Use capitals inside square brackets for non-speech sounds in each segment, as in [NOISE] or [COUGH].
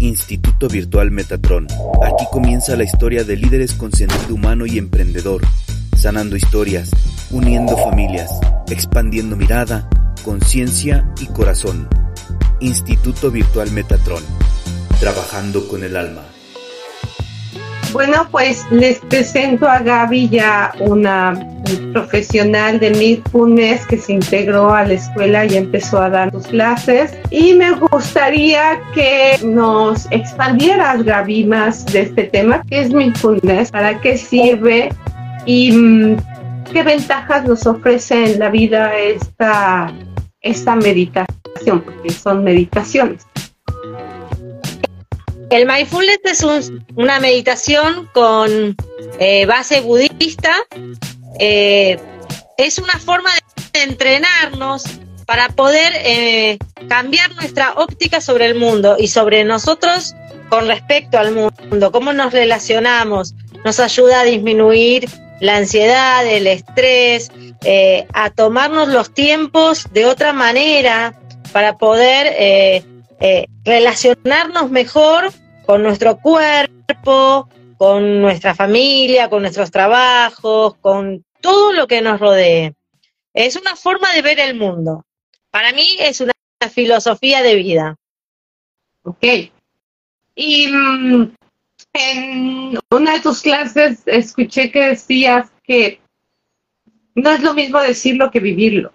Instituto Virtual Metatron. Aquí comienza la historia de líderes con sentido humano y emprendedor, sanando historias, uniendo familias, expandiendo mirada, conciencia y corazón. Instituto Virtual Metatron. Trabajando con el alma. Bueno, pues les presento a Gaby ya una profesional de Mindfulness que se integró a la escuela y empezó a dar sus clases. Y me gustaría que nos expandieras, Gaby, más de este tema, que es Mindfulness, para qué sirve y mm, qué ventajas nos ofrece en la vida esta, esta meditación, porque son meditaciones. El mindfulness es una meditación con eh, base budista. Eh, es una forma de entrenarnos para poder eh, cambiar nuestra óptica sobre el mundo y sobre nosotros con respecto al mundo, cómo nos relacionamos, nos ayuda a disminuir la ansiedad, el estrés, a tomarnos los tiempos de otra manera para poder eh, relacionarnos mejor con nuestro cuerpo, con nuestra familia, con nuestros trabajos, con todo lo que nos rodee. Es una forma de ver el mundo. Para mí es una filosofía de vida. Ok. Y mm, en una de tus clases escuché que decías que no es lo mismo decirlo que vivirlo.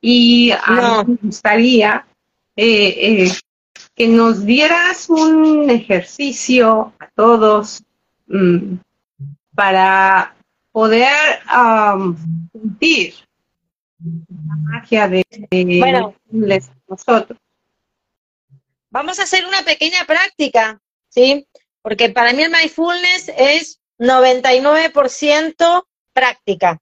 Y a mí me gustaría eh, eh, que nos dieras un ejercicio a todos mm, para poder sentir la magia de, bueno, nosotros. Vamos a hacer una pequeña práctica, ¿sí? Porque para mí el mindfulness es 99% práctica,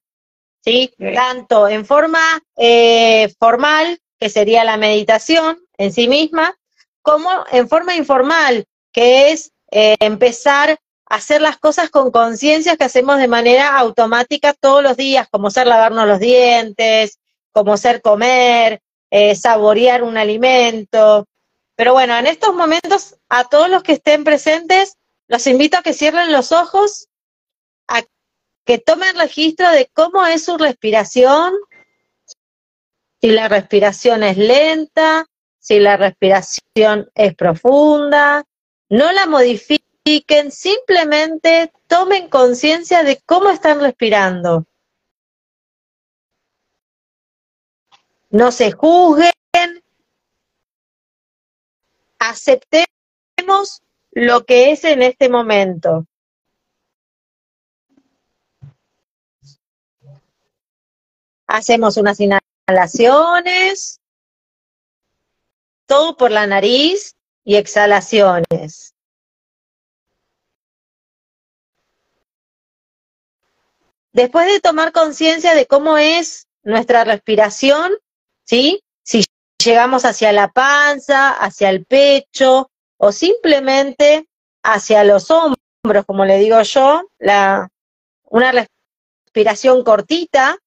¿sí? Tanto en forma eh, formal que sería la meditación en sí misma, como en forma informal, que es eh, empezar a hacer las cosas con conciencia que hacemos de manera automática todos los días, como ser lavarnos los dientes, como ser comer, eh, saborear un alimento. Pero bueno, en estos momentos, a todos los que estén presentes, los invito a que cierren los ojos, a que tomen registro de cómo es su respiración, si la respiración es lenta, si la respiración es profunda, no la modifiquen, simplemente tomen conciencia de cómo están respirando. No se juzguen, aceptemos lo que es en este momento. Hacemos una inhalaciones, todo por la nariz y exhalaciones. Después de tomar conciencia de cómo es nuestra respiración, ¿sí? Si llegamos hacia la panza, hacia el pecho o simplemente hacia los hombros, como le digo yo, la, una respiración cortita,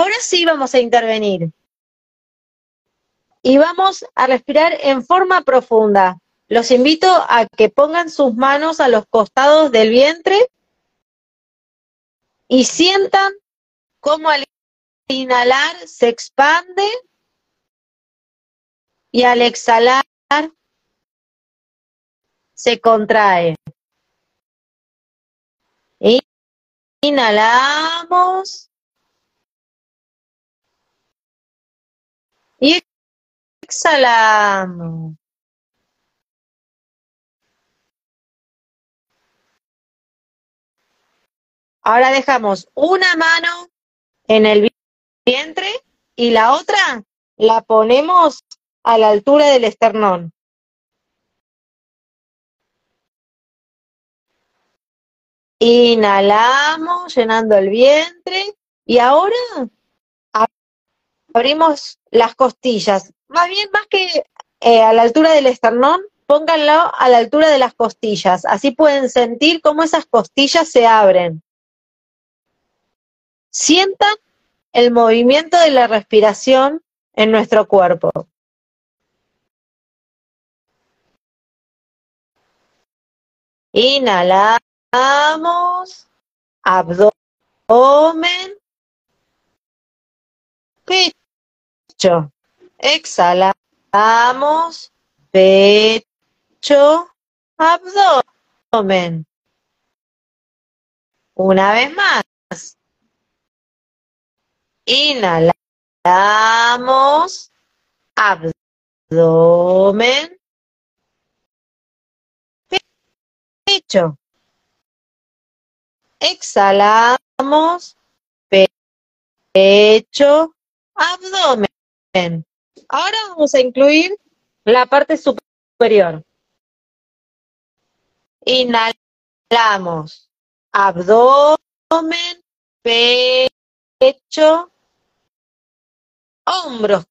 Ahora sí vamos a intervenir. Y vamos a respirar en forma profunda. Los invito a que pongan sus manos a los costados del vientre y sientan cómo al inhalar se expande y al exhalar se contrae. Inhalamos. Y exhalamos. Ahora dejamos una mano en el vientre y la otra la ponemos a la altura del esternón. Inhalamos llenando el vientre y ahora abrimos las costillas. Más bien, más que eh, a la altura del esternón, pónganlo a la altura de las costillas. Así pueden sentir cómo esas costillas se abren. Sientan el movimiento de la respiración en nuestro cuerpo. Inhalamos, abdomen, pecho. Exhalamos, pecho, abdomen. Una vez más. Inhalamos, abdomen, pecho. Exhalamos, pecho, abdomen. Ahora vamos a incluir la parte superior. Inhalamos, abdomen, pecho, hombros.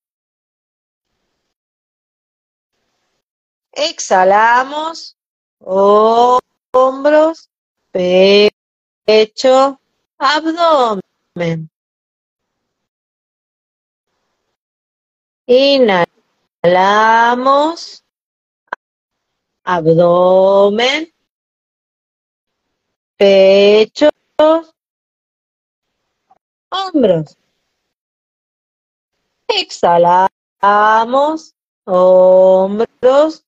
Exhalamos, hombros, pecho, abdomen. Inhalamos, abdomen, pecho, hombros. Exhalamos, hombros,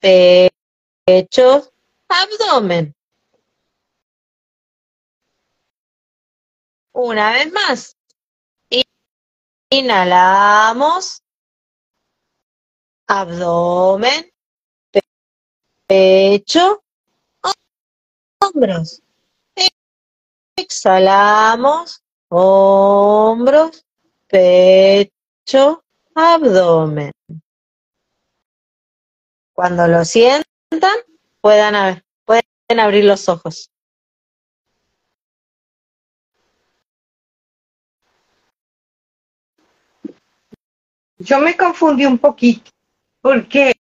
pecho, abdomen. Una vez más. Inhalamos, abdomen, pecho, hombros. Exhalamos, hombros, pecho, abdomen. Cuando lo sientan, puedan, pueden abrir los ojos. Yo me confundí un poquito porque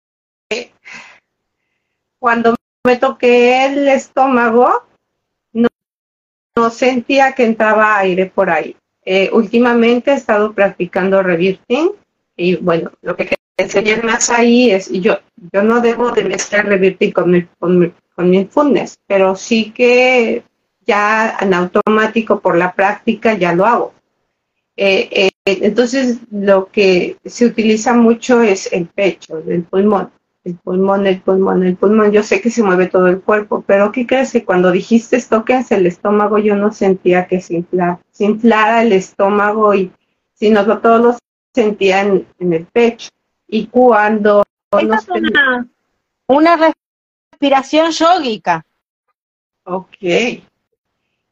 cuando me toqué el estómago no sentía que entraba aire por ahí. Eh, últimamente he estado practicando revirting y bueno, lo que enseñar más ahí es, yo, yo no debo de mezclar revirting con mi, con mi, con pero sí que ya en automático por la práctica ya lo hago. Eh, eh, entonces, lo que se utiliza mucho es el pecho, el pulmón. El pulmón, el pulmón, el pulmón. Yo sé que se mueve todo el cuerpo, pero ¿qué crees? Que cuando dijiste tóquense el estómago, yo no sentía que se inflara, se inflara el estómago, y sino que todo lo sentía en, el pecho. Y cuando... Nos es una, una respiración yógica. Ok.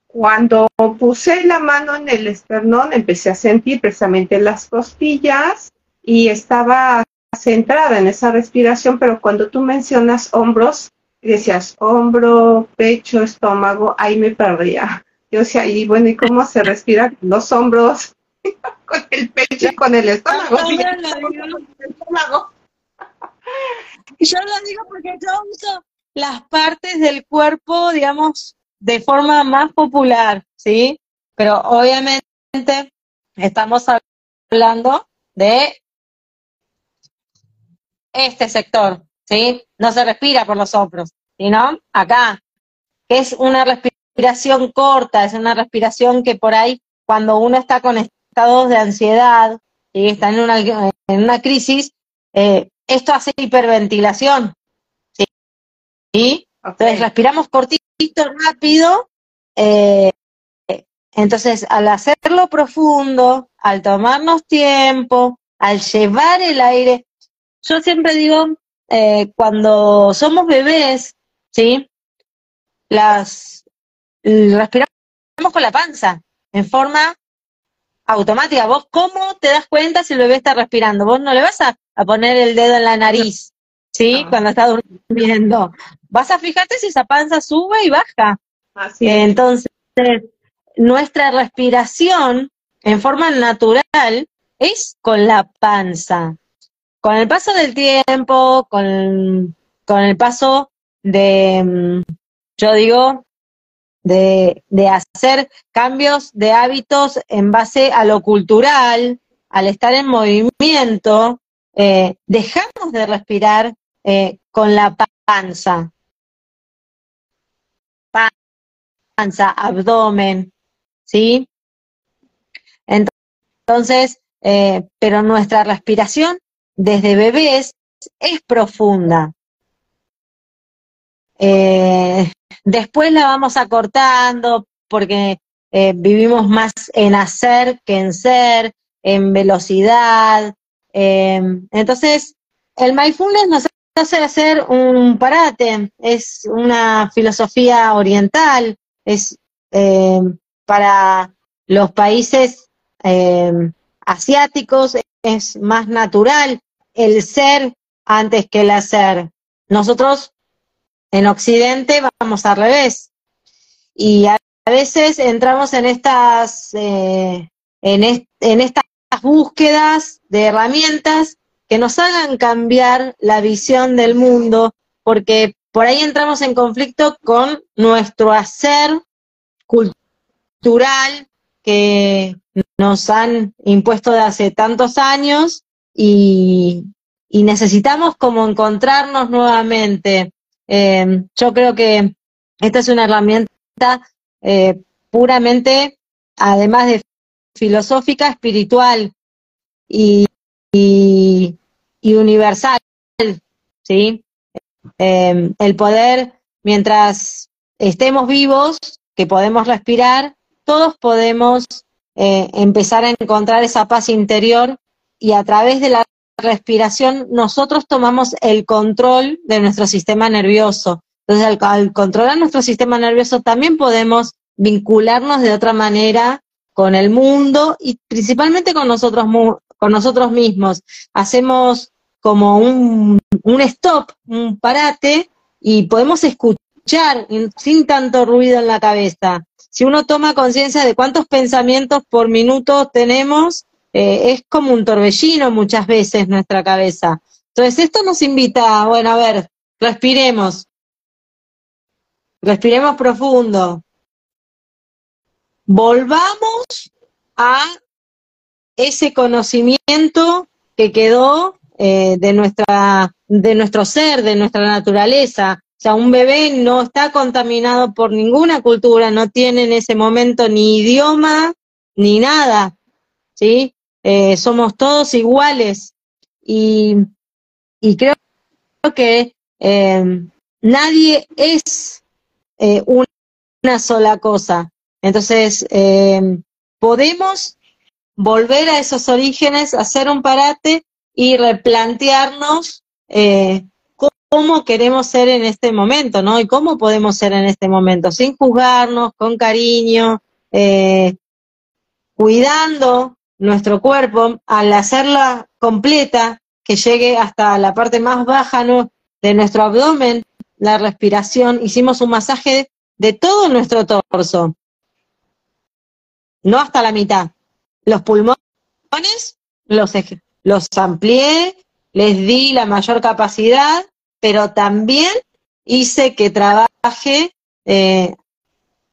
Cuando puse la mano en el esternón, empecé a sentir precisamente las costillas y estaba centrada en esa respiración, pero cuando tú mencionas hombros, decías hombro, pecho, estómago, ahí me perdía. Yo decía, y bueno, ¿y cómo se respira los hombros? [LAUGHS] con el pecho y con el estómago. Yo lo digo porque yo uso las partes del cuerpo, digamos, de forma más popular, ¿sí? Pero obviamente estamos hablando de este sector, ¿sí? No se respira por los hombros, sino acá, que es una respiración corta, es una respiración que por ahí, cuando uno está con estados de ansiedad y está en una, en una crisis, eh, esto hace hiperventilación, ¿sí? Entonces respiramos cortito rápido. Eh, entonces, al hacerlo profundo, al tomarnos tiempo, al llevar el aire, yo siempre digo, eh, cuando somos bebés, ¿sí? Las respiramos con la panza, en forma automática. ¿Vos cómo te das cuenta si el bebé está respirando? Vos no le vas a, poner el dedo en la nariz, ¿sí? Cuando está durmiendo vas a fijarte si esa panza sube y baja. Así Entonces, nuestra respiración en forma natural es con la panza. Con el paso del tiempo, con, con el paso de, mm, yo digo, de, de, hacer cambios de hábitos en base a lo cultural, al estar en movimiento, eh, dejamos de respirar eh, con la panza. panza, abdomen, ¿sí? Entonces, eh, pero nuestra respiración desde bebés es profunda. Eh, después la vamos acortando porque eh, vivimos más en hacer que en ser, en velocidad. entonces, el mindfulness nos hace hacer un parate, es una filosofía oriental, es para los países asiáticos es más natural el ser antes que el hacer. Nosotros en Occidente vamos al revés. Y a veces entramos en estas, eh, en, en estas búsquedas de herramientas que nos hagan cambiar la visión del mundo, porque por ahí entramos en conflicto con nuestro hacer cultural que nos han impuesto de hace tantos años y, necesitamos como encontrarnos nuevamente. Eh, yo creo que esta es una herramienta eh, puramente, además de filosófica, espiritual y, universal, ¿sí? Eh, el poder, mientras estemos vivos, que podemos respirar, todos podemos empezar a encontrar esa paz interior y a través de la respiración nosotros tomamos el control de nuestro sistema nervioso. Entonces, al, controlar nuestro sistema nervioso también podemos vincularnos de otra manera con el mundo y principalmente con nosotros, con nosotros mismos. Hacemos como un, un stop, un parate y podemos escuchar sin tanto ruido en la cabeza. Si uno toma conciencia de cuántos pensamientos por minuto tenemos, eh, es como un torbellino muchas veces nuestra cabeza. Entonces, esto nos invita, bueno, a ver, respiremos. Respiremos profundo. Volvamos a ese conocimiento que quedó eh, de, nuestra, de nuestro ser, de nuestra naturaleza. O sea, un bebé no está contaminado por ninguna cultura, no tiene en ese momento ni idioma ni nada, ¿sí? Eh, somos todos iguales y, creo que eh, nadie es eh, una sola cosa. Entonces, podemos volver a esos orígenes, hacer un parate y replantearnos cómo queremos ser en este momento, ¿no? Y cómo podemos ser en este momento, sin juzgarnos, con cariño, cuidando nuestro cuerpo, al hacerla completa, que llegue hasta la parte más baja de nuestro abdomen, la respiración, hicimos un masaje de todo nuestro torso, no hasta la mitad. Los pulmones los, los amplié, les di la mayor capacidad, pero también hice que trabaje eh,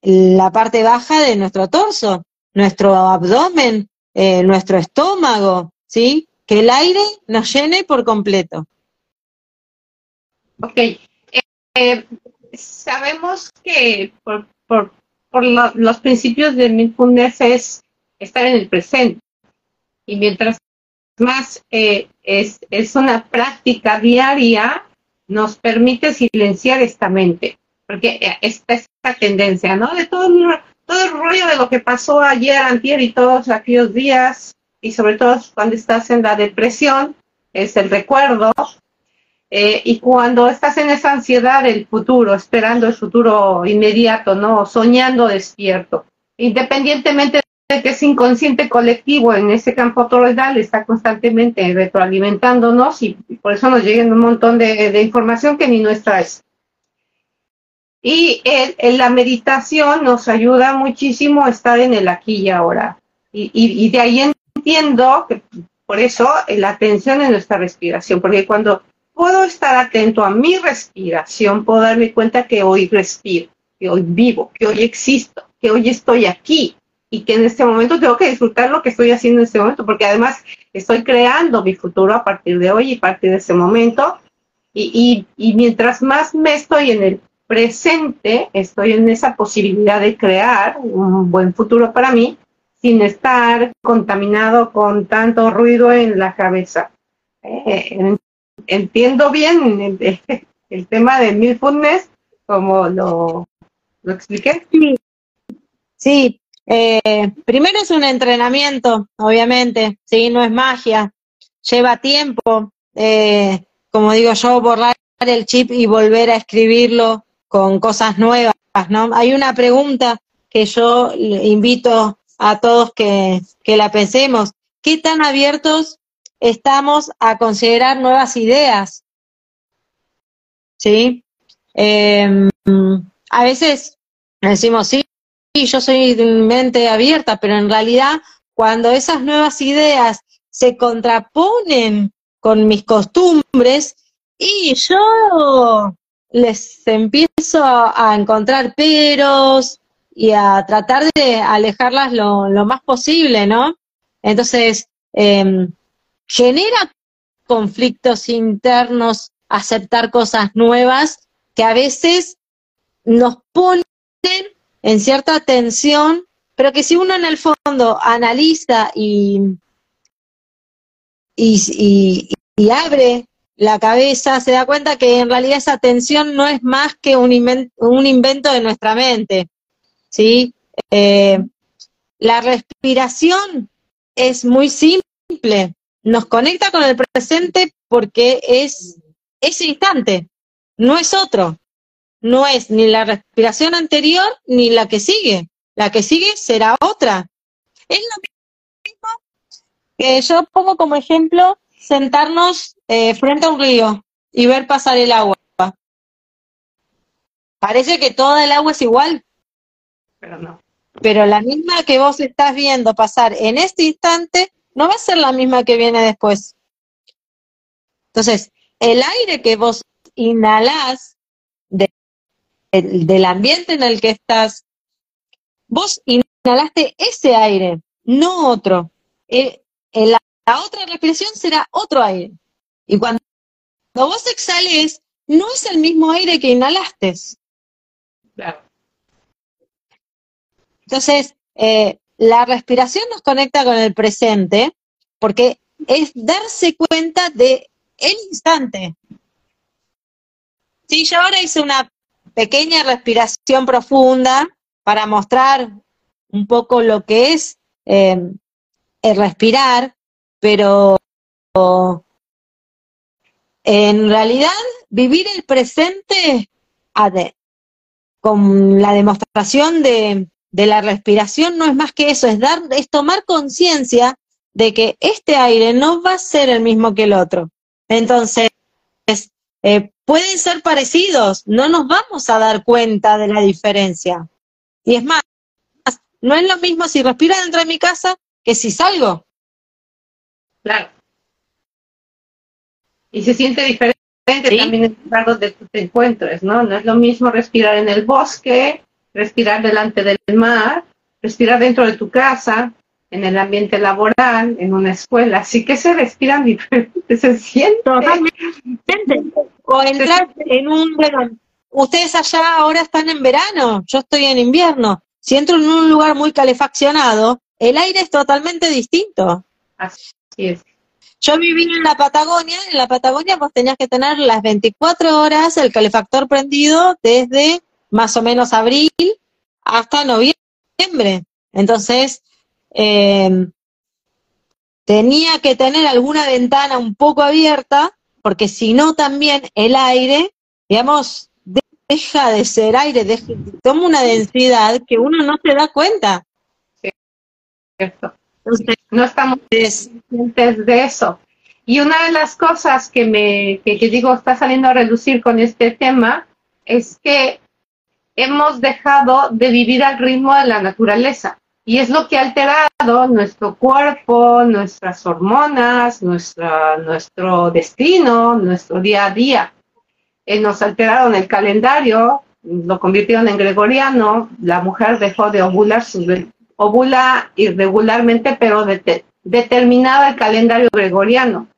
la parte baja de nuestro torso, nuestro abdomen, eh, nuestro estómago, ¿sí? Que el aire nos llene por completo. Ok. Eh, eh, sabemos que por, por, los principios de mindfulness es estar en el presente. Y mientras más es, es una práctica diaria, nos permite silenciar esta mente. Porque esta es esta tendencia, ¿no? De todo todo el rollo de lo que pasó ayer, antier y todos aquellos días, y sobre todo cuando estás en la depresión, es el recuerdo. Eh, y cuando estás en esa ansiedad del futuro, esperando el futuro inmediato, ¿no? Soñando despierto. Independientemente de que es inconsciente colectivo en ese campo toroidal, está constantemente retroalimentándonos y, por eso nos llega un montón de, de información que ni nuestra es. Y en la meditación nos ayuda muchísimo a estar en el aquí y ahora. Y, de ahí entiendo que por eso la atención en nuestra respiración, porque cuando puedo estar atento a mi respiración, puedo darme cuenta que hoy respiro, que hoy vivo, que hoy existo, que hoy estoy aquí y que en este momento tengo que disfrutar lo que estoy haciendo en este momento, porque además estoy creando mi futuro a partir de hoy y a partir de ese momento. Y, y mientras más me estoy en el presente estoy en esa posibilidad de crear un buen futuro para mí sin estar contaminado con tanto ruido en la cabeza. Eh, entiendo bien el, tema de mindfulness como lo, lo expliqué. Sí, sí. Eh, primero es un entrenamiento, obviamente, sí, no es magia, lleva tiempo, eh, como digo yo, borrar el chip y volver a escribirlo con cosas nuevas, ¿no? Hay una pregunta que yo invito a todos que, que la pensemos. ¿Qué tan abiertos estamos a considerar nuevas ideas? ¿Sí? Em, a veces decimos, sí, yo soy mente abierta, pero en realidad cuando esas nuevas ideas se contraponen con mis costumbres y yo les empiezo a encontrar peros y a tratar de alejarlas lo, más posible, ¿no? Entonces, em, genera conflictos internos aceptar cosas nuevas que a veces nos ponen en cierta tensión, pero que si uno en el fondo analiza y, y, y, abre la cabeza, se da cuenta que en realidad esa tensión no es más que un, un invento de nuestra mente. ¿sí? Eh, la respiración es muy simple, nos conecta con el presente porque es ese instante, no es otro no es ni la respiración anterior ni la que sigue. La que sigue será otra. Es lo mismo que yo pongo como ejemplo sentarnos eh, frente a un río y ver pasar el agua. Parece que toda el agua es igual. Pero no. Pero la misma que vos estás viendo pasar en este instante no va a ser la misma que viene después. Entonces, el aire que vos inhalás del ambiente en el que estás, vos inhalaste ese aire, no otro. Eh, la, otra respiración será otro aire. Y cuando, vos exhales, no es el mismo aire que inhalaste. Entonces, eh, la respiración nos conecta con el presente porque es darse cuenta de el instante. Sí, yo ahora hice una pequeña respiración profunda para mostrar un poco lo que es em, el respirar, pero en realidad vivir el presente con la demostración de, la respiración no es más que eso, es dar, es tomar conciencia de que este aire no va a ser el mismo que el otro. Entonces, eh, pueden ser parecidos, no nos vamos a dar cuenta de la diferencia. Y es más, no es lo mismo si respiro dentro de mi casa que si salgo. Claro. Y se siente diferente también en lugar donde tú te encuentres, ¿no? No es lo mismo respirar en el bosque, respirar delante del mar, respirar dentro de tu casa, en el ambiente laboral, en una escuela, así que se respiran [LAUGHS] diferente, se siente. Totalmente. O entrar en un, bueno, ustedes allá ahora están en verano, yo estoy en invierno. Si entro en un lugar muy calefaccionado, el aire es totalmente distinto. Así es. Yo viví en la Patagonia, en la Patagonia vos tenías que tener las 24 horas el calefactor prendido desde más o menos abril hasta noviembre. Entonces, eh, tenía que tener alguna ventana un poco abierta, porque si no también el aire, digamos, deja de ser aire, toma una densidad que uno no se da cuenta. Cierto. No estamos conscientes de eso. Y una de las cosas que me que, digo está saliendo a reducir con este tema es que hemos dejado de vivir al ritmo de la naturaleza. Y es lo que ha alterado nuestro cuerpo, nuestras hormonas, nuestra, nuestro destino, nuestro día a día. Eh, nos alteraron el calendario, lo convirtieron en gregoriano, la mujer dejó de ovular, ovula irregularmente, pero determinaba el calendario gregoriano.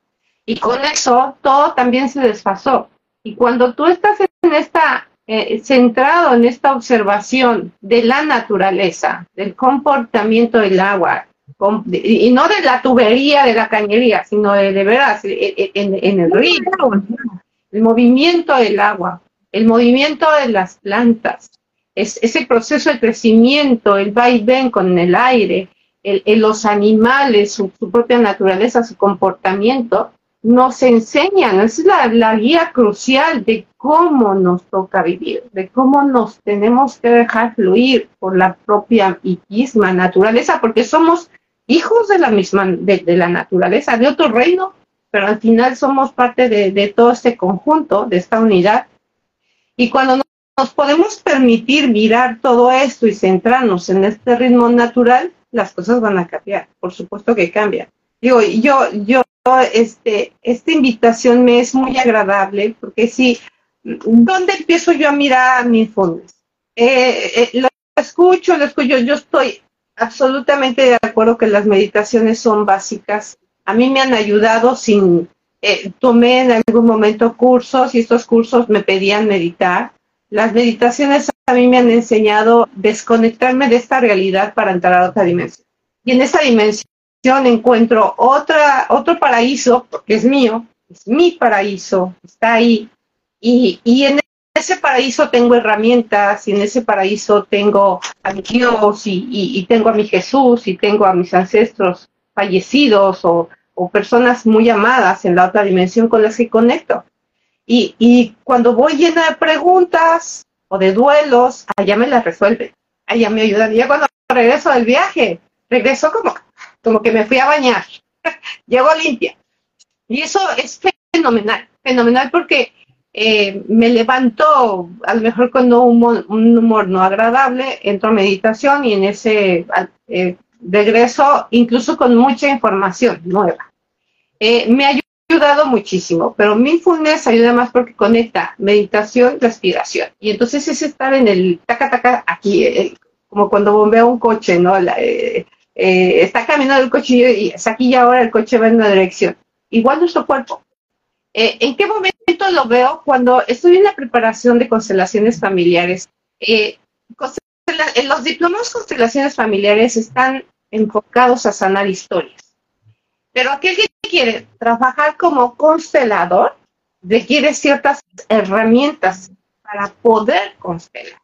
Y con eso todo también se desfasó. Y cuando tú estás en esta eh, centrado en esta observación de la naturaleza, del comportamiento del agua, y no de la tubería, de la cañería, sino de, de veras, eh, eh, en, el río, el movimiento del agua, el movimiento de las plantas, es, ese proceso de crecimiento, el va y ven con el aire, el, los animales, su, propia naturaleza, su comportamiento, nos enseñan, es la, la, guía crucial de cómo nos toca vivir, de cómo nos tenemos que dejar fluir por la propia y misma naturaleza, porque somos hijos de la misma, de, la naturaleza, de otro reino, pero al final somos parte de, todo este conjunto, de esta unidad. Y cuando nos podemos permitir mirar todo esto y centrarnos en este ritmo natural, las cosas van a cambiar, por supuesto que cambian. Digo, yo, yo, este, esta invitación me es muy agradable porque si, ¿dónde empiezo yo a mirar mis fondos? Eh, eh, lo escucho, lo escucho, yo estoy absolutamente de acuerdo que las meditaciones son básicas. A mí me han ayudado sin, eh, tomé en algún momento cursos y estos cursos me pedían meditar. Las meditaciones a mí me han enseñado desconectarme de esta realidad para entrar a otra dimensión. Y en esa dimensión encuentro otra, otro paraíso, porque es mío, es mi paraíso, está ahí. Y, y en ese paraíso tengo herramientas y en ese paraíso tengo a mi Dios y, tengo a mi Jesús y tengo a mis ancestros fallecidos o, personas muy amadas en la otra dimensión con las que conecto. Y, cuando voy llena de preguntas o de duelos, allá me las resuelve, allá me ayudan. Y ya cuando regreso del viaje, regreso como, como que me fui a bañar, [LAUGHS] llego limpia. Y eso es fenomenal, fenomenal porque eh, me levanto, a lo mejor con un, humor no agradable, entro a meditación y en ese eh, regreso incluso con mucha información nueva. Eh, me ha ayudado muchísimo, pero mindfulness ayuda más porque conecta meditación, respiración. Y entonces es estar en el taca taca aquí, como cuando bombea un coche, ¿no? está caminando el coche y es aquí y ahora el coche va en una dirección. Igual nuestro cuerpo. ¿En qué momento lo veo cuando estoy en la preparación de constelaciones familiares. Eh, los diplomas constelaciones familiares están enfocados a sanar historias. Pero aquel que quiere trabajar como constelador requiere ciertas herramientas para poder constelar.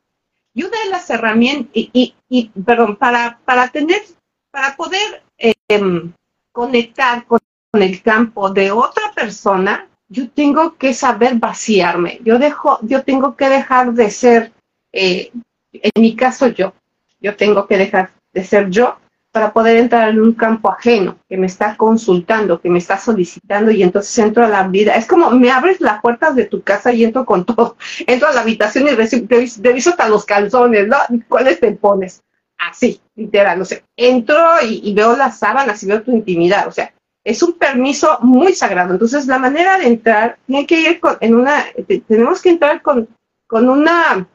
Y una de las herramientas, y, perdón, para, para tener, para poder em, conectar con el campo de otra persona, yo tengo que saber vaciarme, yo, dejo, yo tengo que dejar de ser, eh, en mi caso yo, yo tengo que dejar de ser yo para poder entrar en un campo ajeno que me está consultando, que me está solicitando y entonces entro a la vida. Es como me abres las puertas de tu casa y entro con todo. [LAUGHS] Entro a la habitación y reviso hasta los calzones, ¿no? ¿Cuáles te pones? Así, literal, no sé. Entro y, veo las sábanas y veo tu intimidad. O sea, es un permiso muy sagrado. Entonces, la manera de entrar tiene que ir con, en una, tenemos que entrar con, con una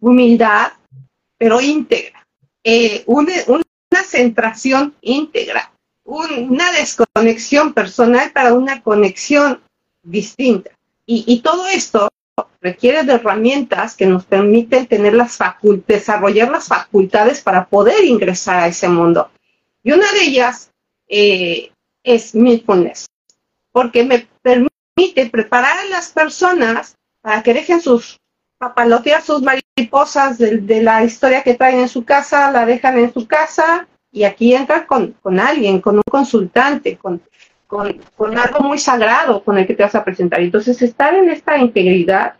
humildad, pero íntegra, eh, una, centración íntegra, una desconexión personal para una conexión distinta. Y, y todo esto requiere de herramientas que nos permiten tener las desarrollar las facultades para poder ingresar a ese mundo. Y una de ellas eh, es mindfulness, porque me permite preparar a las personas para que dejen sus papalotear sus mariposas de, la historia que traen en su casa, la dejan en su casa y aquí entran con, con alguien, con un consultante, con, con, con, algo muy sagrado con el que te vas a presentar. Entonces, estar en esta integridad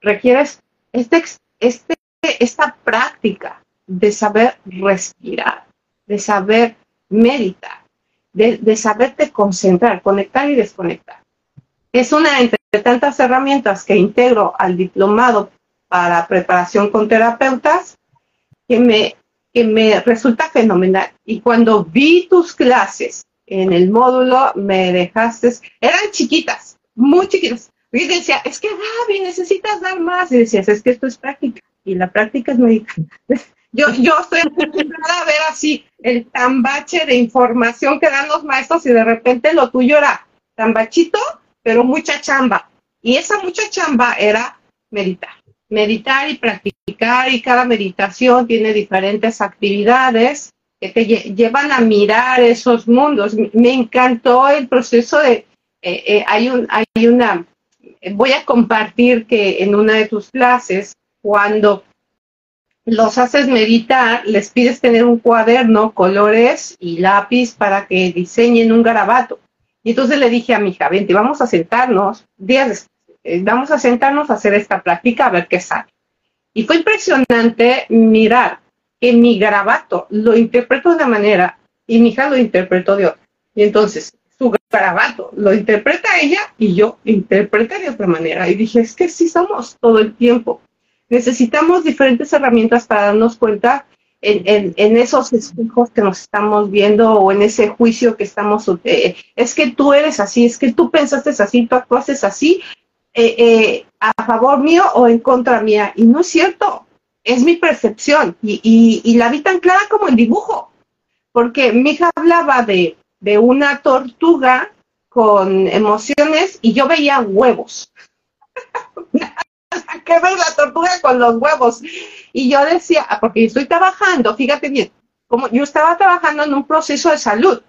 requiere este, este, esta práctica de saber respirar, de saber meditar, de, saberte concentrar, conectar y desconectar. Es una entre tantas herramientas que integro al diplomado para preparación con terapeutas que me, que me resulta fenomenal. Y cuando vi tus clases en el módulo, me dejaste, eran chiquitas, muy chiquitas. Y decía, es que Gaby, necesitas dar más. Y decías, es que esto es práctica. Y la práctica es médica. [LAUGHS] Yo, yo estoy acostumbrada a ver así el tambache de información que dan los maestros y de repente lo tuyo era tambachito, pero mucha chamba. Y esa mucha chamba era meditar. Meditar y practicar y cada meditación tiene diferentes actividades que te llevan a mirar esos mundos. Me encantó el proceso de, eh, eh, hay, un, hay una, voy a compartir que en una de tus clases, cuando los haces meditar, les pides tener un cuaderno, colores y lápiz para que diseñen un garabato. Y entonces le dije a mi hija, vente, vamos a sentarnos, días vamos a sentarnos a hacer esta práctica a ver qué sale. Y fue impresionante mirar que mi garabato lo interpretó de una manera y mi hija lo interpretó de otra. Y entonces su garabato lo interpreta ella y yo interpreté de otra manera. Y dije, es que sí somos todo el tiempo. Necesitamos diferentes herramientas para darnos cuenta en, en, esos espejos que nos estamos viendo o en ese juicio que estamos, eh, es que tú eres así, es que tú pensaste así, tú actuaste así, eh, eh, a favor mío o en contra mía. Y no es cierto, es mi percepción y, y, la vi tan clara como el dibujo, porque mi hija hablaba de, de una tortuga con emociones y yo veía huevos. [LAUGHS] ¿Qué ver la tortuga con los huevos? Y yo decía, ah, porque estoy trabajando, fíjate bien, como yo estaba trabajando en un proceso de salud,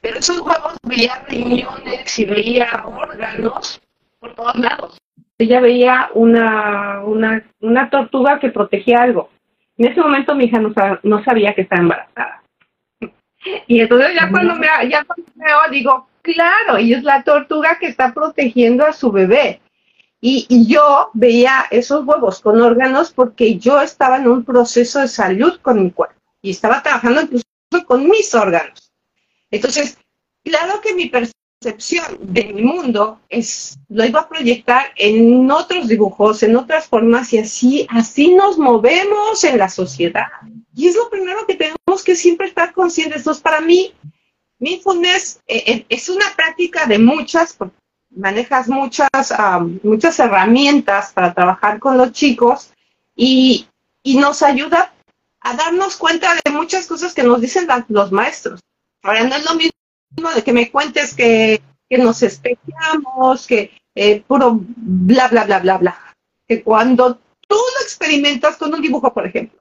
pero esos huevos veía riñones y veía órganos por todos lados. Ella veía una, una, una tortuga que protegía algo. En ese momento mi hija no, no sabía que estaba embarazada. Y entonces ya cuando me, ya cuando veo, digo, claro, y es la tortuga que está protegiendo a su bebé. Y, yo veía esos huevos con órganos porque yo estaba en un proceso de salud con mi cuerpo y estaba trabajando incluso con mis órganos. Entonces, claro que mi percepción de mi mundo es, lo iba a proyectar en otros dibujos, en otras formas y así, así nos movemos en la sociedad. Y es lo primero que tenemos que siempre estar conscientes. Entonces, para mí, mindfulness eh, eh, es una práctica de muchas, manejas muchas, muchas herramientas para trabajar con los chicos y, nos ayuda a darnos cuenta de muchas cosas que nos dicen los maestros. Ahora no es lo mismo de que me cuentes que, nos espejamos, que eh, puro bla, bla, bla, bla, bla. Que cuando tú lo experimentas con un dibujo, por ejemplo,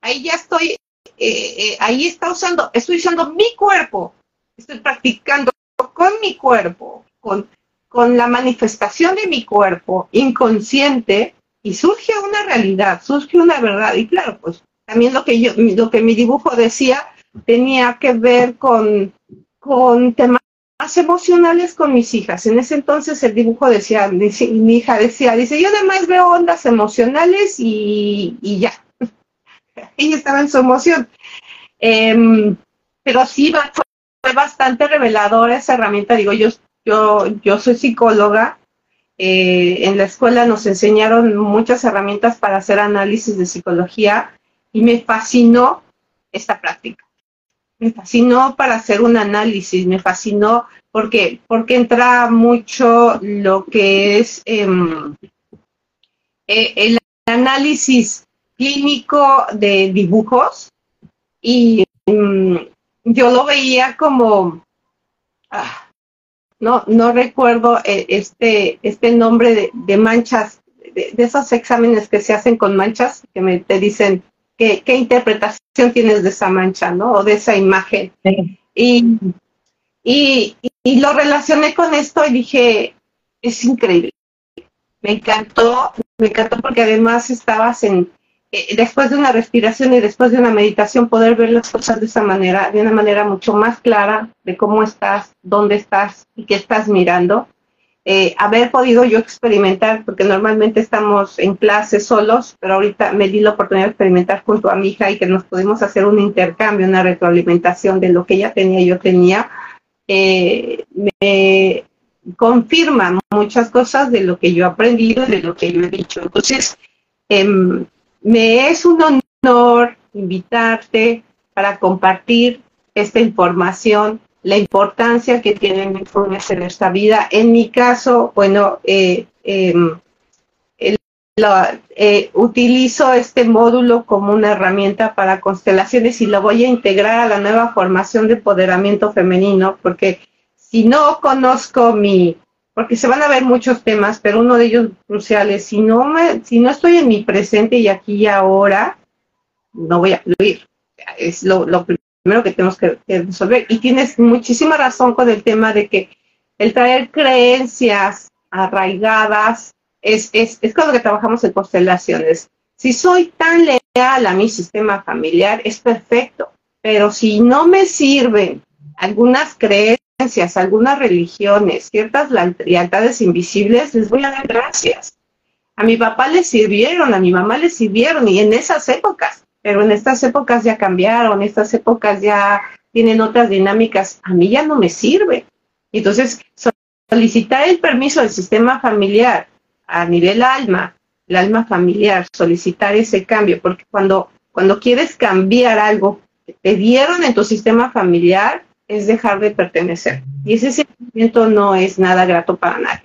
ahí ya estoy, eh, eh, ahí está usando, estoy usando mi cuerpo, estoy practicando con mi cuerpo, con con la manifestación de mi cuerpo inconsciente y surge una realidad, surge una verdad. Y claro, pues también lo que yo, lo que mi dibujo decía tenía que ver con, con temas emocionales con mis hijas. En ese entonces el dibujo decía, mi hija decía, dice, yo además veo ondas emocionales y, y ya. [LAUGHS] Ella estaba en su emoción. Em, pero sí fue, bastante reveladora esa herramienta. Digo, yo yo, yo soy psicóloga. Eh, en la escuela nos enseñaron muchas herramientas para hacer análisis de psicología y me fascinó esta práctica. Me fascinó para hacer un análisis, me fascinó porque, porque entra mucho lo que es em, eh, el análisis clínico de dibujos y em, yo lo veía como, ah, no, no recuerdo eh, este, este nombre de, manchas, de, esos exámenes que se hacen con manchas, que me te dicen qué, qué interpretación tienes de esa mancha, ¿no? O de esa imagen. Y, y, y lo relacioné con esto y dije, es increíble. Me encantó, me encantó porque además estabas en, eh, después de una respiración y después de una meditación, poder ver las cosas de esa manera, de una manera mucho más clara de cómo estás, dónde estás y qué estás mirando. Eh, haber podido yo experimentar, porque normalmente estamos en clase solos, pero ahorita me di la oportunidad de experimentar junto a mi hija y que nos pudimos hacer un intercambio, una retroalimentación de lo que ella tenía y yo tenía, eh, me confirma muchas cosas de lo que yo he aprendido, de lo que yo he dicho. Entonces, em, me es un honor invitarte para compartir esta información, la importancia que tiene mindfulness en nuestra vida. En mi caso, bueno, eh, em, eh, utilizo este módulo como una herramienta para constelaciones y lo voy a integrar a la nueva formación de empoderamiento femenino, porque si no conozco mi, porque se van a ver muchos temas, pero uno de ellos cruciales, si no me, si no estoy en mi presente y aquí y ahora, no voy a fluir. Es lo, primero que tenemos que, resolver. Y tienes muchísima razón con el tema de que el traer creencias arraigadas es, es, es con que trabajamos en constelaciones. Si soy tan leal a mi sistema familiar, es perfecto, pero si no me sirven algunas creencias, algunas religiones, ciertas lealtades invisibles, les voy a dar gracias. A mi papá le sirvieron, a mi mamá le sirvieron, y en esas épocas, pero en estas épocas ya cambiaron, estas épocas ya tienen otras dinámicas, a mí ya no me sirve. Entonces, solicitar el permiso del sistema familiar a nivel alma, el alma familiar, solicitar ese cambio, porque cuando, cuando quieres cambiar algo que te dieron en tu sistema familiar, es dejar de pertenecer. Y ese sentimiento no es nada grato para nadie.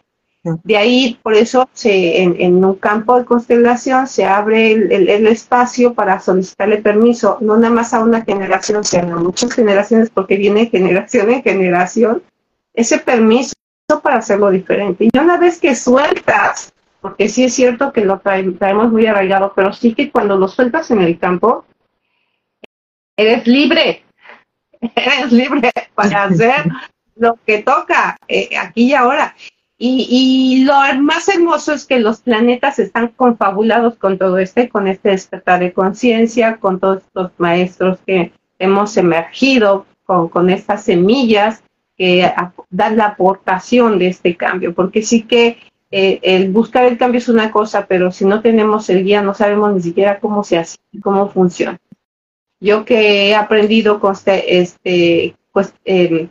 De ahí, por eso, se, en, un campo de constelación se abre el, espacio para solicitarle permiso, no nada más a una generación, sino a muchas generaciones, porque viene generación en generación, ese permiso para hacerlo diferente. Y una vez que sueltas, porque sí es cierto que lo traemos muy arraigado, pero sí que cuando lo sueltas en el campo, eres libre, [LAUGHS] eres libre para hacer lo que toca eh, aquí y ahora. Y, lo más hermoso es que los planetas están confabulados con todo este, con este despertar de conciencia, con todos estos maestros que hemos emergido, con, estas semillas que dan la aportación de este cambio, porque sí que eh, el buscar el cambio es una cosa, pero si no tenemos el guía no sabemos ni siquiera cómo se hace, cómo funciona. Yo que he aprendido con este, pues,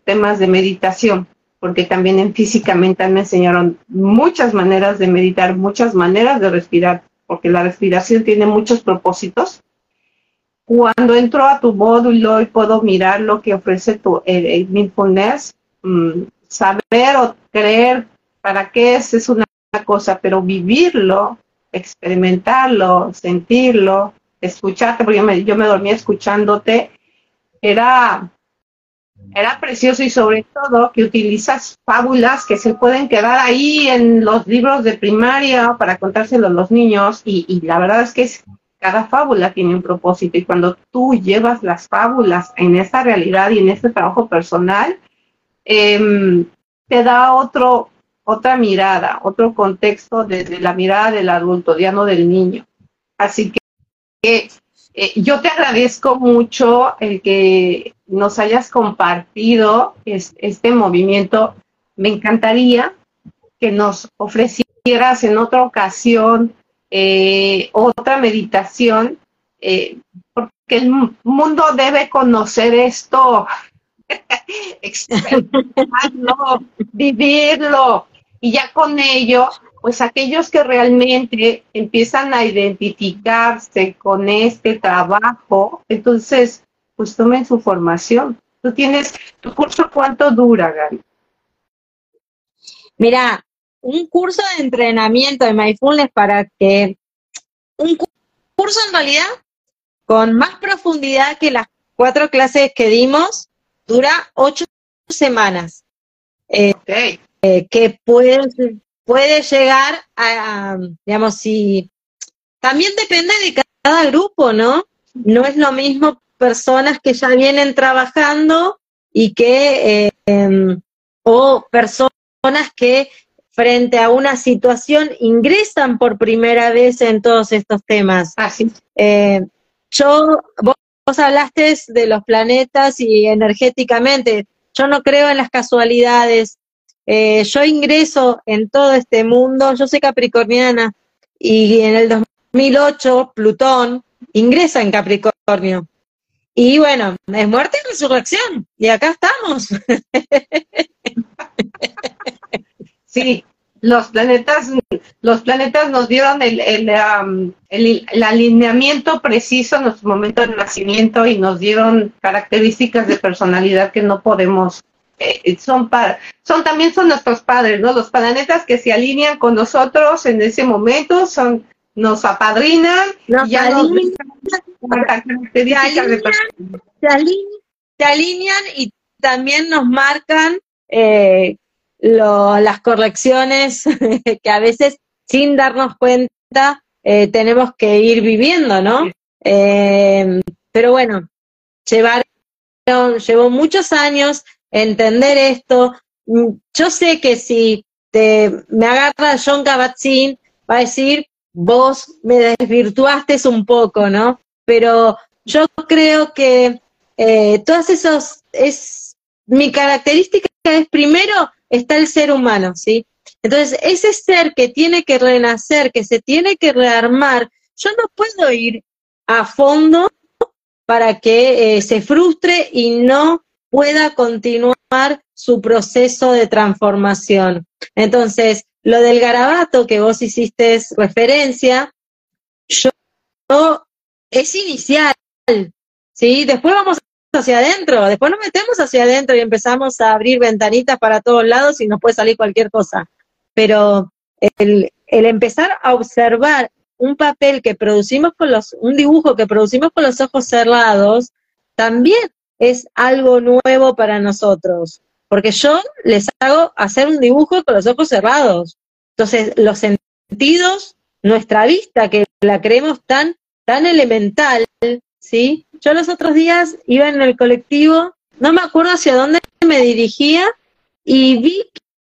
temas de meditación, porque también en físicamente me enseñaron muchas maneras de meditar, muchas maneras de respirar, porque la respiración tiene muchos propósitos. Cuando entro a tu módulo y puedo mirar lo que ofrece tu mindfulness, mm, saber o creer para qué es, es una cosa, pero vivirlo, experimentarlo, sentirlo, escucharte, porque yo me, yo me dormía escuchándote, era, era precioso y sobre todo que utilizas fábulas que se pueden quedar ahí en los libros de primaria para contárselo a los niños y, la verdad es que cada fábula tiene un propósito y cuando tú llevas las fábulas en esa realidad y en este trabajo personal, em, te da otro, otra mirada, otro contexto desde la mirada del adulto, ya no del niño. Así que eh, yo te agradezco mucho el que nos hayas compartido este movimiento. Me encantaría que nos ofrecieras en otra ocasión eh, otra meditación, eh, porque el mundo debe conocer esto, [LAUGHS] experimentarlo, vivirlo, y ya con ello pues aquellos que realmente empiezan a identificarse con este trabajo, entonces, pues tomen su formación. Tú tienes, ¿tu curso cuánto dura, Gaby? Mira, un curso de entrenamiento de mindfulness para que, un curso en realidad con más profundidad que las cuatro clases que dimos, dura ocho semanas. Eh, eh, que puede puede llegar a, digamos, si también depende de cada grupo, ¿no? No es lo mismo personas que ya vienen trabajando y que, eh, em, o personas que frente a una situación ingresan por primera vez en todos estos temas. Así. Eh, yo, vos, vos hablaste de los planetas y energéticamente, yo no creo en las casualidades, eh, yo ingreso en todo este mundo, yo soy capricorniana y en el 2008 Plutón ingresa en Capricornio. Y bueno, es muerte y resurrección. Y acá estamos. [LAUGHS] Sí, los planetas, los planetas nos dieron el, el, el, alineamiento preciso en nuestro momento de nacimiento y nos dieron características de personalidad que no podemos eh, son, son también son nuestros padres, ¿no? Los planetas que se alinean con nosotros en ese momento son nos apadrinan nos ya alinean, se, alinean, y también nos marcan eh, las correcciones [LAUGHS] que a veces sin darnos cuenta eh, tenemos que ir viviendo, ¿no? Eh, pero bueno, llevaron, llevó muchos años entender esto. Mm, yo sé que si te, me agarra John Kabat-Zinn, va a decir, vos me desvirtuaste un poco, ¿no? Pero yo creo que eh, todas esos, es, mi característica es primero está el ser humano, ¿sí? Entonces, ese ser que tiene que renacer, que se tiene que rearmar, yo no puedo ir a fondo para que eh, se frustre y no pueda continuar su proceso de transformación. Entonces, lo del garabato que vos hiciste referencia, yo, es inicial, ¿sí? Después vamos hacia adentro, después nos metemos hacia adentro y empezamos a abrir ventanitas para todos lados y nos puede salir cualquier cosa. Pero el, el empezar a observar un papel que producimos con los, un dibujo que producimos con los ojos cerrados, también es algo nuevo para nosotros. Porque yo les hago hacer un dibujo con los ojos cerrados. Entonces, los sentidos, nuestra vista, que la creemos tan, tan elemental, ¿sí? Yo los otros días iba en el colectivo, no me acuerdo hacia dónde me dirigía, y vi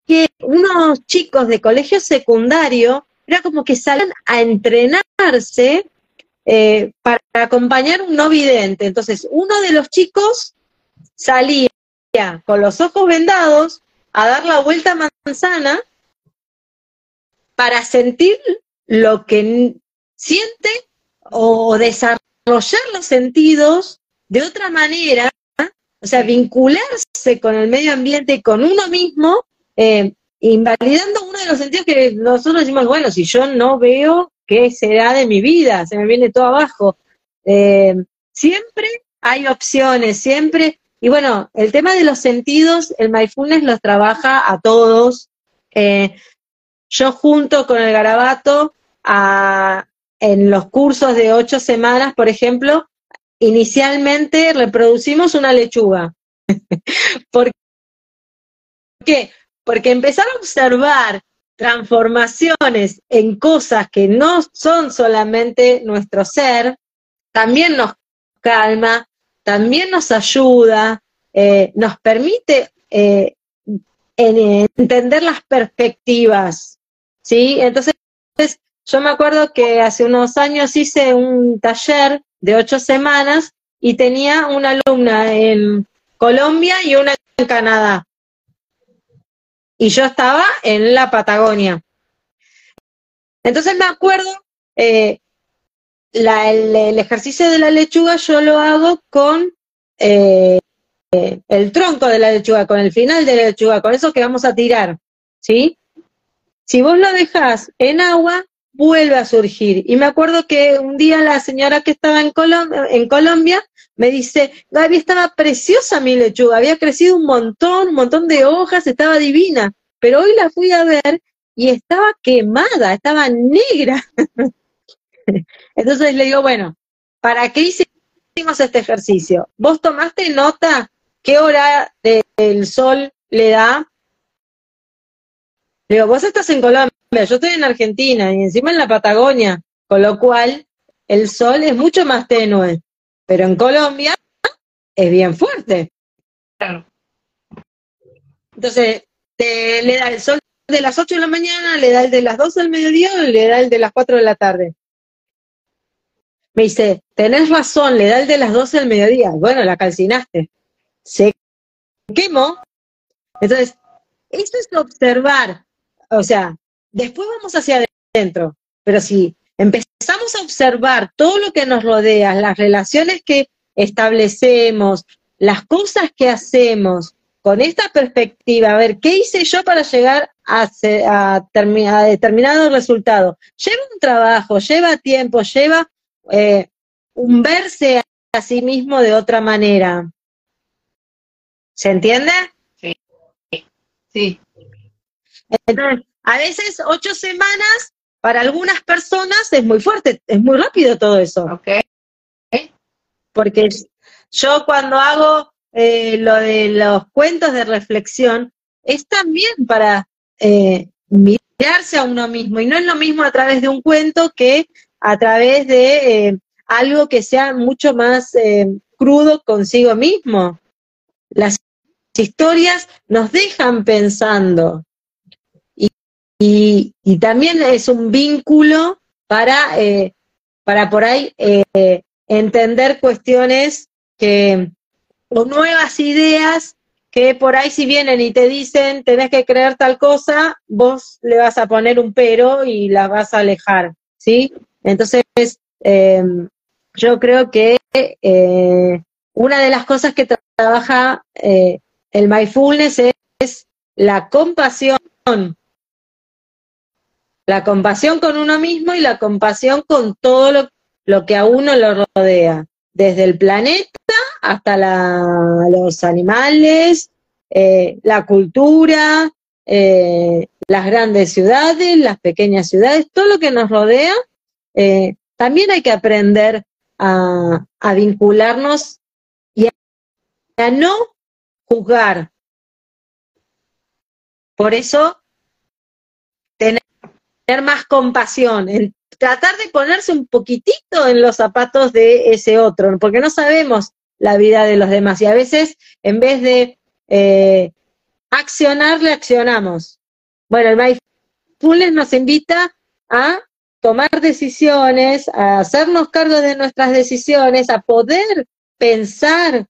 que unos chicos de colegio secundario era como que salen a entrenarse eh, para acompañar un no vidente. Entonces, uno de los chicos salía con los ojos vendados a dar la vuelta a manzana para sentir lo que siente o desarrollar los sentidos de otra manera, o sea, vincularse con el medio ambiente con uno mismo eh, invalidando uno de los sentidos que nosotros decimos, bueno, si yo no veo qué será de mi vida, se me viene todo abajo. Eh, siempre hay opciones, siempre, y bueno, el tema de los sentidos, el mindfulness los trabaja a todos. Eh, yo junto con el garabato, en los cursos de ocho semanas, por ejemplo, inicialmente reproducimos una lechuga. [LAUGHS] ¿Por qué? porque empezar a observar transformaciones en cosas que no son solamente nuestro ser, también nos calma, también nos ayuda, eh, nos permite eh, entender las perspectivas, ¿sí? Entonces, yo me acuerdo que hace unos años hice un taller de ocho semanas y tenía una alumna en Colombia y una en Canadá y yo estaba en la Patagonia. Entonces me acuerdo, eh, el, ejercicio de la lechuga yo lo hago con eh, el tronco de la lechuga, con el final de la lechuga, con eso que vamos a tirar, ¿sí? Si vos lo dejás en agua, vuelve a surgir. Y me acuerdo que un día la señora que estaba en, en Colombia me dice, Gaby, estaba preciosa mi lechuga, había crecido un montón, un montón de hojas, estaba divina, pero hoy la fui a ver y estaba quemada, estaba negra. [LAUGHS] [LAUGHS] Entonces le digo, bueno, ¿para qué hicimos este ejercicio? ¿Vos tomaste nota qué hora del sol le da? Le digo, vos estás en Colombia, yo estoy en Argentina y encima en la Patagonia, con lo cual el sol es mucho más tenue. Pero en Colombia es bien fuerte. Claro. Entonces, le da el sol de las 8 de la mañana, le da el de las 12 del mediodía le da el de las 4 de la tarde. Me dice, tenés razón, le da el de las 12 del mediodía. Bueno, la calcinaste. Se quemó. Entonces, esto es observar. O sea, después vamos hacia adentro. Pero si empezamos a observar todo lo que nos rodea, las relaciones que establecemos, las cosas que hacemos, con esta perspectiva, a ver, ¿qué hice yo para llegar a, determinado resultado? Lleva un trabajo, lleva tiempo, lleva eh, un verse a sí mismo de otra manera. ¿Se entiende? Sí. Sí. Entonces, a veces ocho semanas para algunas personas es muy fuerte, es muy rápido todo eso. Ok. Porque yo cuando hago eh, lo de los cuentos de reflexión, es también para eh, mirarse a uno mismo. Y no es lo mismo a través de un cuento que a través de eh, algo que sea mucho más eh, crudo consigo mismo. Las historias nos dejan pensando. Y, y, también es un vínculo para, eh, para por ahí entender cuestiones que, o nuevas ideas que por ahí si vienen y te dicen tenés que creer tal cosa, vos le vas a poner un pero y la vas a alejar, ¿sí? Entonces, eh, yo creo que eh, una de las cosas que trabaja eh, el mindfulness es, la compasión. La compasión con uno mismo y la compasión con todo lo, que a uno lo rodea, desde el planeta hasta los animales, eh, la cultura, las grandes ciudades, las pequeñas ciudades, todo lo que nos rodea, también hay que aprender a, vincularnos y a, no juzgar. Por eso, tener más compasión, tratar de ponerse un poquitito en los zapatos de ese otro, porque no sabemos la vida de los demás y a veces en vez de eh, accionar, le accionamos. Bueno, el mindfulness nos invita a tomar decisiones, a hacernos cargo de nuestras decisiones, a poder pensar,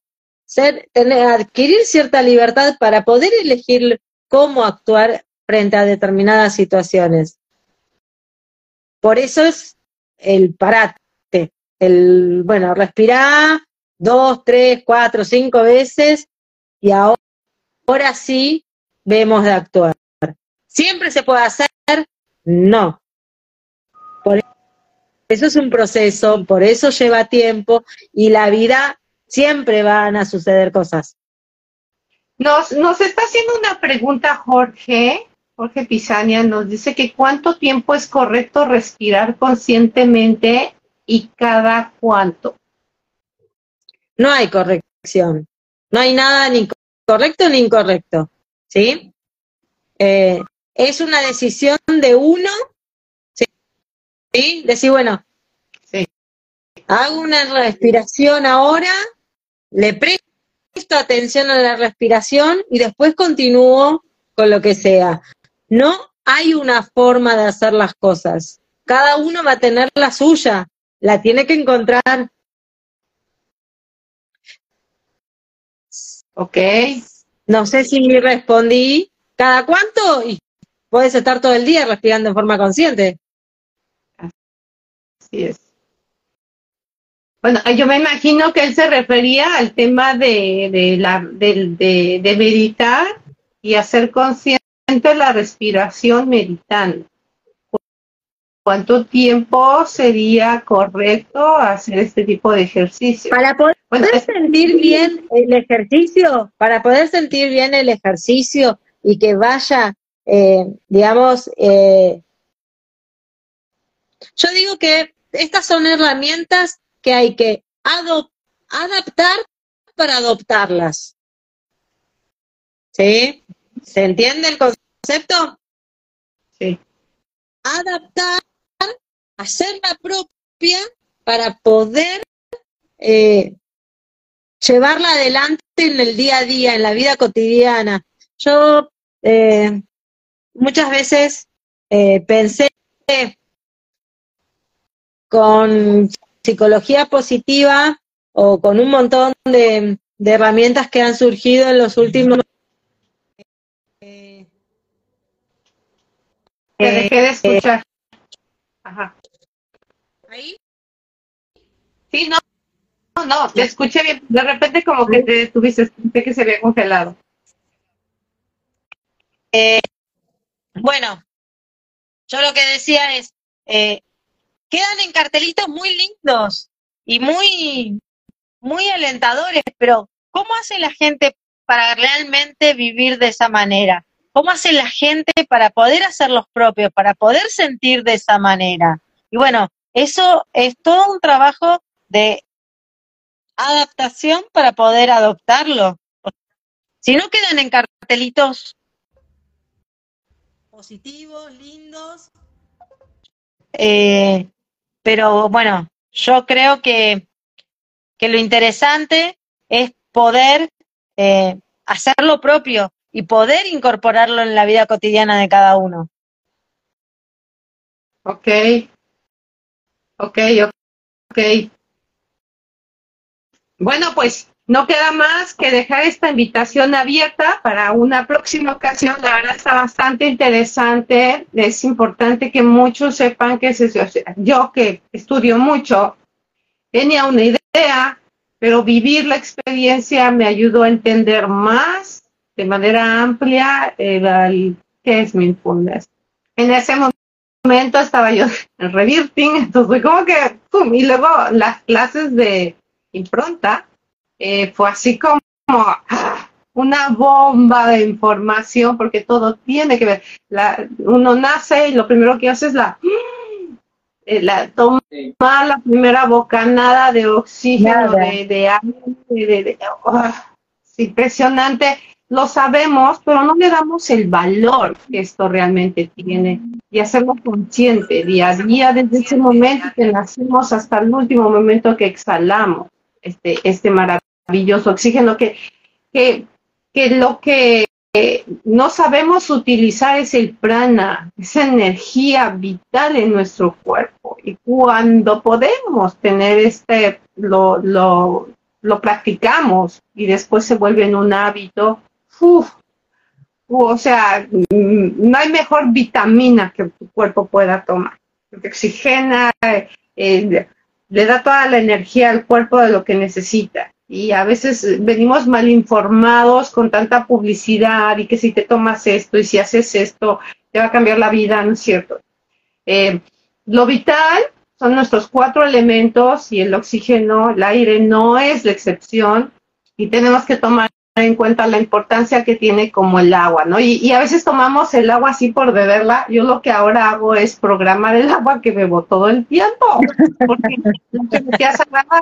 tener, adquirir cierta libertad para poder elegir cómo actuar frente a determinadas situaciones. Por eso es el parate, el, bueno, respirar dos, tres, cuatro, cinco veces y ahora sí vemos de actuar. ¿Siempre se puede hacer? No. Eso es un proceso, por eso lleva tiempo y la vida siempre van a suceder cosas. Nos, nos está haciendo una pregunta Jorge, Jorge Pisania, nos dice que cuánto tiempo es correcto respirar conscientemente y cada cuánto. No hay corrección, no hay nada ni correcto ni incorrecto, ¿sí? Eh, es una decisión de uno ¿Sí? Decir, bueno, hago una respiración ahora, le presto atención a la respiración y después continúo con lo que sea. No hay una forma de hacer las cosas. Cada uno va a tener la suya, la tiene que encontrar. Ok. No sé si respondí. ¿Cada cuánto? Y puedes estar todo el día respirando en forma consciente es. Bueno, yo me imagino que él se refería al tema de, de, la, de, de, meditar y hacer consciente la respiración meditando. ¿Cuánto tiempo sería correcto hacer este tipo de ejercicio? Para poder sentir bien el ejercicio, para poder sentir bien el ejercicio y que vaya, eh, digamos, eh, yo digo que estas son herramientas que hay que adaptar para adoptarlas. ¿Sí? ¿Se entiende el concepto? Sí. Adaptar, hacerla propia para poder eh, llevarla adelante en el día a día, en la vida cotidiana. Yo eh, muchas veces eh, pensé con psicología positiva o con un montón de, herramientas que han surgido en los últimos eh, te dejé de escuchar. Ajá. ¿Ahí? Sí, no, no, no, te escuché bien. De repente como que te tuviste que se había congelado. Eh, bueno, yo lo que decía es, eh, quedan en cartelitos muy lindos y muy, muy alentadores, pero ¿cómo hace la gente para realmente vivir de esa manera? ¿Cómo hace la gente para poder hacer los propios, para poder sentir de esa manera? Y bueno, eso es todo un trabajo de adaptación para poder adoptarlo. Si no quedan en cartelitos positivos, lindos. Eh, pero bueno, yo creo que, que lo interesante es poder eh, hacer lo propio y poder incorporarlo en la vida cotidiana de cada uno. Ok, ok, ok. Bueno, pues no queda más que dejar esta invitación abierta para una próxima ocasión. La verdad está bastante interesante. Es importante que muchos sepan que yo que estudio mucho, tenía una idea, pero vivir la experiencia me ayudó a entender más de manera amplia el, qué es mindfulness. En ese momento estaba yo [LAUGHS] en revirting, entonces como que, pum, y luego las clases de impronta, eh, fue así como ah, una bomba de información, porque todo tiene que ver. La, uno nace y lo primero que hace es la, [GASPS] eh, la tomar la primera bocanada de oxígeno, de, de aire, de, ah, impresionante. Lo sabemos, pero no le damos el valor que esto realmente tiene y hacerlo consciente día a día desde ese momento que nacimos hasta el último momento que exhalamos este, este maravilloso oxígeno, que, que, que lo que no sabemos utilizar es el prana, esa energía vital en nuestro cuerpo. Y cuando podemos tener este, lo, lo, lo practicamos y después se vuelve en un hábito, uf, o sea, mm, no hay mejor vitamina que tu cuerpo pueda tomar. Porque oxigena, eh, le da toda la energía al cuerpo de lo que necesita. Y a veces venimos mal informados con tanta publicidad y que si te tomas esto y si haces esto, te va a cambiar la vida, ¿no es cierto? Eh, lo vital son nuestros cuatro elementos y el oxígeno, el aire no es la excepción y tenemos que tomar en cuenta la importancia que tiene como el agua, ¿no? Y, a veces tomamos el agua así por beberla. Yo lo que ahora hago es programar el agua que bebo todo el tiempo, porque [LAUGHS] ya,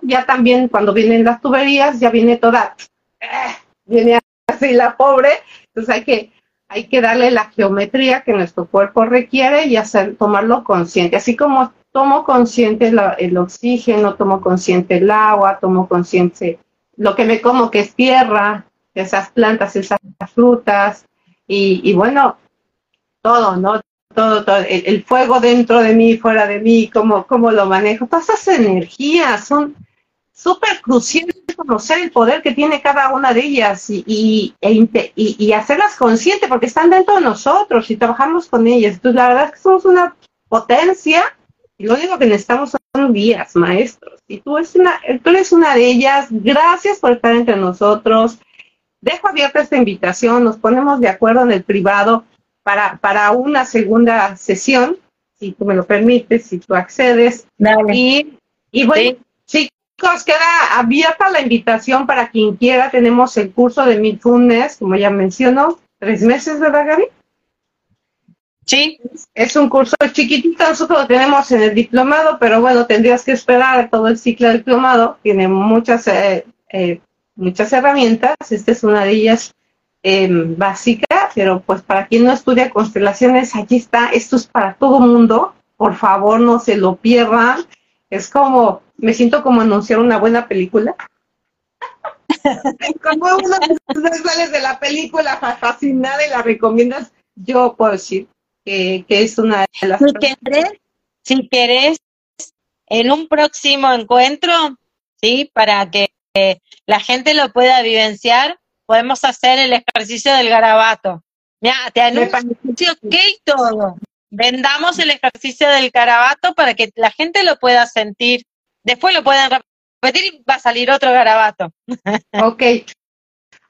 ya también cuando vienen las tuberías ya viene toda, eh, viene así la pobre, entonces hay que hay que darle la geometría que nuestro cuerpo requiere y hacer tomarlo consciente, así como tomo consciente el oxígeno, tomo consciente el agua, tomo consciente lo que me como que es tierra, esas plantas, esas frutas y, bueno, todo, ¿no? Todo, todo, el, fuego dentro de mí, fuera de mí, cómo, cómo lo manejo, todas esas energías son súper cruciales conocer el poder que tiene cada una de ellas y, y, e y, hacerlas conscientes porque están dentro de nosotros y trabajamos con ellas. Entonces, la verdad es que somos una potencia y lo único que necesitamos son guías, maestros. Y tú, es una, tú eres una de ellas. Gracias por estar entre nosotros. Dejo abierta esta invitación, nos ponemos de acuerdo en el privado para, para una segunda sesión, si tú me lo permites, si tú accedes. Y, y bueno, chicos, queda abierta la invitación para quien quiera. Tenemos el curso de Mindfulness, como ya mencionó, tres meses, ¿verdad, Gaby? Sí. Es un curso chiquitito, nosotros lo tenemos en el diplomado, pero bueno, tendrías que esperar todo el ciclo del diplomado. Tiene muchas eh, eh, muchas herramientas, esta es una de ellas eh, básica, pero pues para quien no estudia constelaciones, allí está, esto es para todo mundo, por favor no se lo pierdan, es como, me siento como anunciar una buena película. [LAUGHS] como uno de sales de la película fascinada y la recomiendas, yo puedo decir que, es una de las... Si querés, si querés, en un próximo encuentro, ¿sí? Para que la gente lo pueda vivenciar, podemos hacer el ejercicio del garabato. Mira, te anuncio que y todo. Vendamos el ejercicio del garabato para que la gente lo pueda sentir. Después lo pueden repetir y va a salir otro garabato. Ok.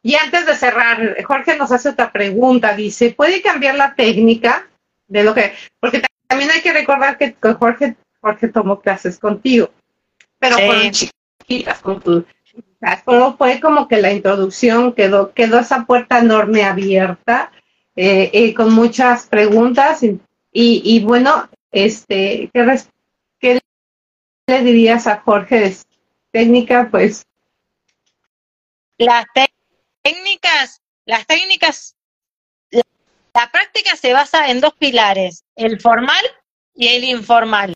Y antes de cerrar, Jorge nos hace otra pregunta. Dice, ¿puede cambiar la técnica de lo que...? Porque también hay que recordar que Jorge, Jorge tomó clases contigo, pero con chiquitas, con tu fue como que la introducción, quedó, quedó esa puerta enorme abierta, eh, eh, con muchas preguntas y, bueno, este, ¿qué, le dirías a Jorge de técnica? Pues las técnicas, las técnicas, la práctica se basa en dos pilares, el formal y el informal.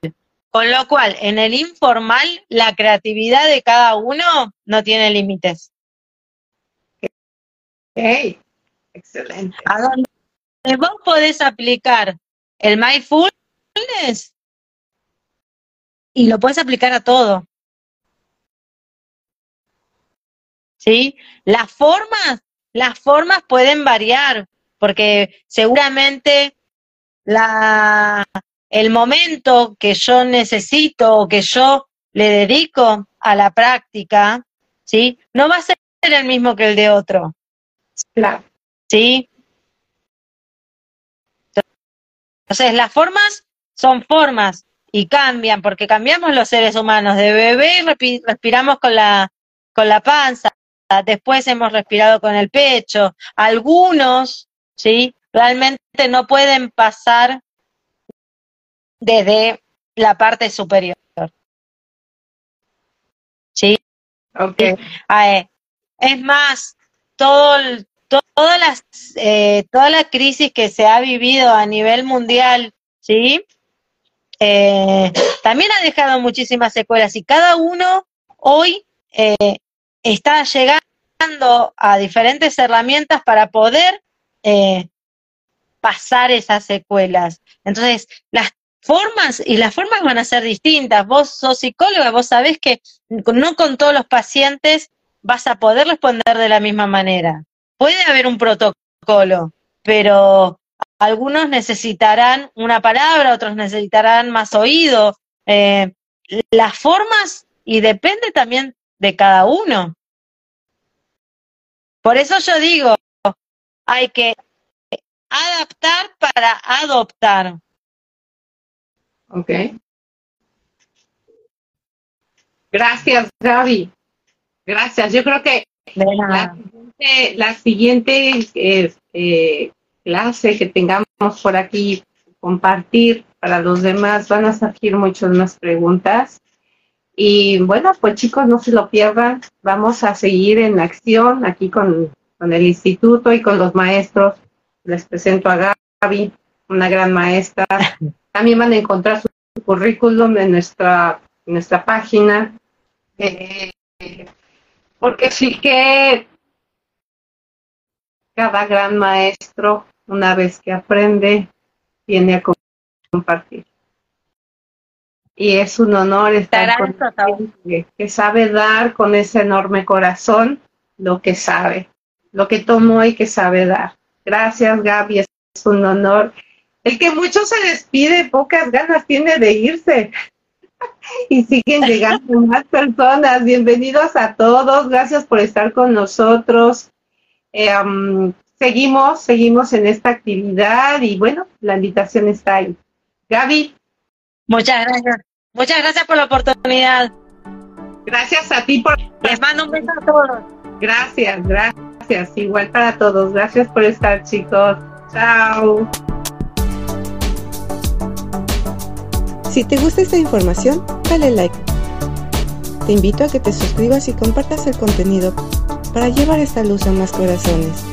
Con lo cual, en el informal, la creatividad de cada uno no tiene límites. Ok, excelente. A donde vos podés aplicar el mindfulness y lo puedes aplicar a todo. ¿Sí? Las formas, las formas pueden variar, porque seguramente la, el momento que yo necesito o que yo le dedico a la práctica, ¿sí? No va a ser el mismo que el de otro. Claro. ¿Sí? Entonces, las formas son formas y cambian, porque cambiamos los seres humanos. De bebé respiramos con la, con la panza, después hemos respirado con el pecho. Algunos, ¿sí? Realmente no pueden pasar desde la parte superior. ¿Sí? Ok. Eh, es más, todo, todas las, eh, toda la crisis que se ha vivido a nivel mundial, ¿sí? Eh, también ha dejado muchísimas secuelas y cada uno hoy eh, está llegando a diferentes herramientas para poder pasar esas secuelas. Entonces, las formas y las formas van a ser distintas. Vos sos psicóloga, vos sabés que no con todos los pacientes vas a poder responder de la misma manera. Puede haber un protocolo, pero algunos necesitarán una palabra, otros necesitarán más oído. Eh, las formas, y depende también de cada uno. Por eso yo digo, hay que adaptar para adoptar. Ok. Gracias, Gaby. Gracias. Yo creo que la siguiente, la siguiente eh, clase que tengamos por aquí, compartir para los demás, van a surgir muchas más preguntas. Y bueno, pues chicos, no se lo pierdan. Vamos a seguir en acción aquí con, con el instituto y con los maestros. Les presento a Gaby, una gran maestra. [LAUGHS] También van a encontrar su, currículum en nuestra, nuestra página. Eh, porque sí que cada gran maestro, una vez que aprende, viene a compartir. Y es un honor estar con alguien que sabe dar con ese enorme corazón lo que sabe, lo que tomó y que sabe dar. Gracias, Gaby, es un honor. El que mucho se despide, pocas ganas tiene de irse. [LAUGHS] y siguen llegando [LAUGHS] más personas. Bienvenidos a todos, gracias por estar con nosotros. Eh, seguimos, seguimos en esta actividad y bueno, la invitación está ahí. Gaby. Muchas gracias. Muchas gracias por la oportunidad. Gracias a ti por... Les mando un beso a todos. Gracias, gracias. Igual para todos. Gracias por estar, chicos. Chao. Si te gusta esta información, dale like. Te invito a que te suscribas y compartas el contenido para llevar esta luz a más corazones.